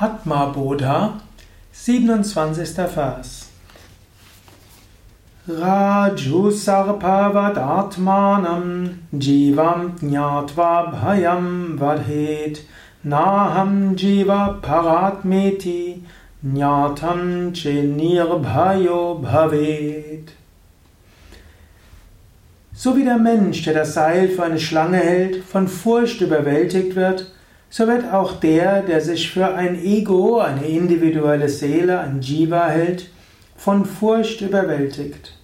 Atma Bodha, 27. Vers. Raju sarpavadatmanam jivam jnatva bhayam vadhet naham jiva paratmeti jnatam bhayo bhavet. So wie der Mensch, der das Seil für eine Schlange hält, von Furcht überwältigt wird, so wird auch der, der sich für ein Ego, eine individuelle Seele, ein Jiva hält, von Furcht überwältigt.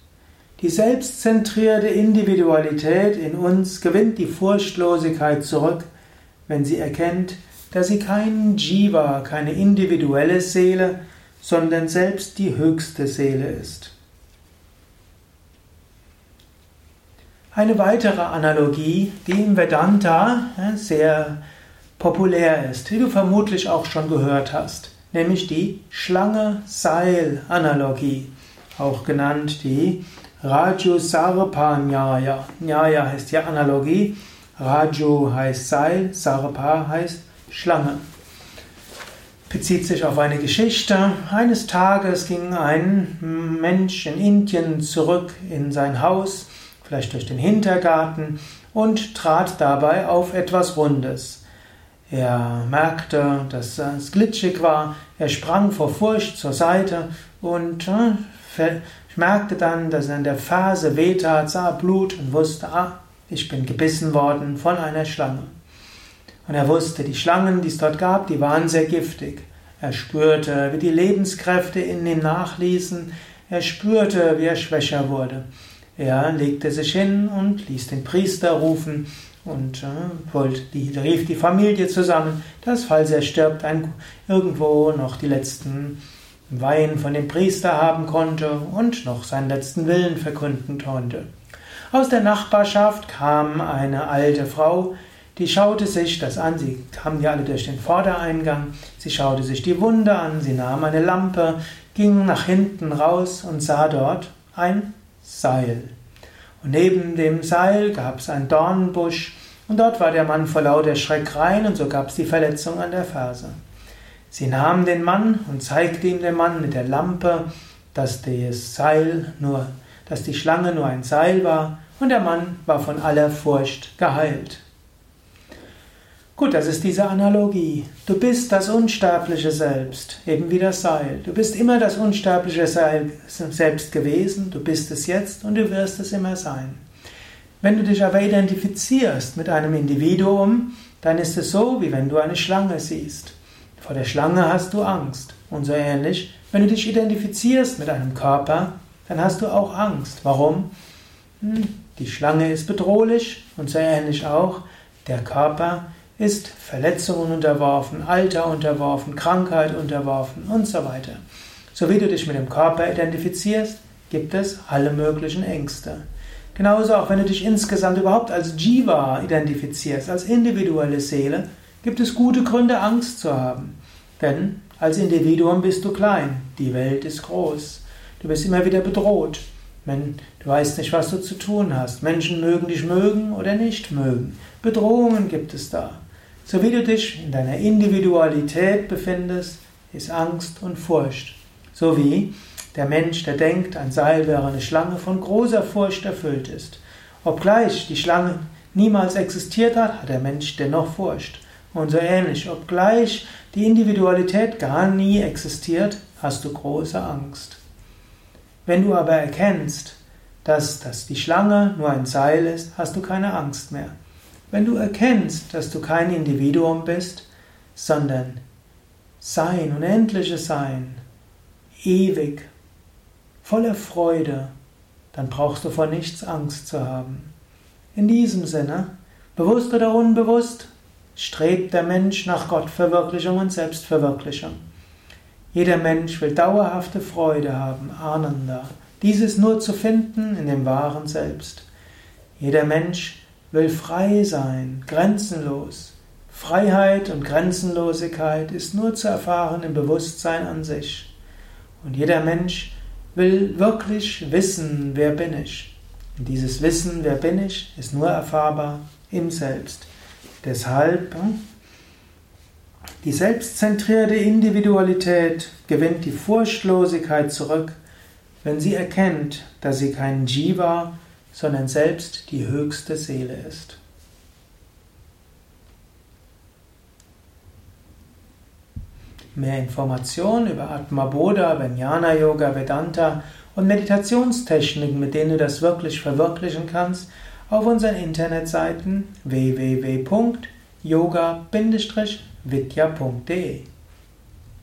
Die selbstzentrierte Individualität in uns gewinnt die Furchtlosigkeit zurück, wenn sie erkennt, dass sie kein Jiva, keine individuelle Seele, sondern selbst die höchste Seele ist. Eine weitere Analogie, die im Vedanta sehr populär ist, die du vermutlich auch schon gehört hast, nämlich die Schlange-Seil-Analogie, auch genannt die Raju Sarpa Nyaya. Nyaya heißt ja Analogie, Raju heißt Seil, Sarpa heißt Schlange. Bezieht sich auf eine Geschichte. Eines Tages ging ein Mensch in Indien zurück in sein Haus, vielleicht durch den Hintergarten, und trat dabei auf etwas Rundes. Er merkte, dass es glitschig war. Er sprang vor Furcht zur Seite und äh, merkte dann, dass er an der Ferse wehtat, sah Blut und wusste, ah, ich bin gebissen worden von einer Schlange. Und er wusste, die Schlangen, die es dort gab, die waren sehr giftig. Er spürte, wie die Lebenskräfte in ihm nachließen. Er spürte, wie er schwächer wurde. Er legte sich hin und ließ den Priester rufen und äh, die, rief die Familie zusammen, dass, falls er stirbt, ein, irgendwo noch die letzten Wein von dem Priester haben konnte und noch seinen letzten Willen verkünden konnte. Aus der Nachbarschaft kam eine alte Frau, die schaute sich das an, sie kamen ja alle durch den Vordereingang, sie schaute sich die Wunde an, sie nahm eine Lampe, ging nach hinten raus und sah dort ein Seil. Und neben dem Seil gab es einen Dornenbusch und dort war der Mann vor lauter Schreck rein und so gab es die Verletzung an der Ferse. Sie nahm den Mann und zeigte ihm den Mann mit der Lampe, dass das Seil nur, dass die Schlange nur ein Seil war und der Mann war von aller Furcht geheilt. Gut, das ist diese Analogie. Du bist das unsterbliche Selbst, eben wie das Seil. Du bist immer das unsterbliche Selbst gewesen, du bist es jetzt und du wirst es immer sein. Wenn du dich aber identifizierst mit einem Individuum, dann ist es so, wie wenn du eine Schlange siehst. Vor der Schlange hast du Angst. Und so ähnlich, wenn du dich identifizierst mit einem Körper, dann hast du auch Angst. Warum? Hm, die Schlange ist bedrohlich und so ähnlich auch der Körper ist Verletzungen unterworfen, Alter unterworfen, Krankheit unterworfen und so weiter. So wie du dich mit dem Körper identifizierst, gibt es alle möglichen Ängste. Genauso auch wenn du dich insgesamt überhaupt als Jiva identifizierst, als individuelle Seele, gibt es gute Gründe, Angst zu haben. Denn als Individuum bist du klein, die Welt ist groß. Du bist immer wieder bedroht. Du weißt nicht, was du zu tun hast. Menschen mögen dich mögen oder nicht mögen. Bedrohungen gibt es da. So wie du dich in deiner Individualität befindest, ist Angst und Furcht. So wie der Mensch, der denkt, ein Seil wäre eine Schlange, von großer Furcht erfüllt ist. Obgleich die Schlange niemals existiert hat, hat der Mensch dennoch Furcht. Und so ähnlich, obgleich die Individualität gar nie existiert, hast du große Angst. Wenn du aber erkennst, dass, dass die Schlange nur ein Seil ist, hast du keine Angst mehr. Wenn du erkennst, dass du kein Individuum bist, sondern Sein, unendliches Sein, ewig, voller Freude, dann brauchst du vor nichts Angst zu haben. In diesem Sinne, bewusst oder unbewusst, strebt der Mensch nach Gottverwirklichung und Selbstverwirklichung. Jeder Mensch will dauerhafte Freude haben, Ananda. Dieses nur zu finden in dem wahren Selbst. Jeder Mensch will frei sein, grenzenlos. Freiheit und Grenzenlosigkeit ist nur zu erfahren im Bewusstsein an sich. Und jeder Mensch will wirklich wissen, wer bin ich. Und dieses Wissen, wer bin ich, ist nur erfahrbar im Selbst. Deshalb hm, Die selbstzentrierte Individualität gewinnt die Furchtlosigkeit zurück, wenn sie erkennt, dass sie kein Jiva, sondern selbst die höchste Seele ist. Mehr Informationen über Atma Bodha, Vijnana Yoga, Vedanta und Meditationstechniken, mit denen du das wirklich verwirklichen kannst, auf unseren Internetseiten www.yoga-vidya.de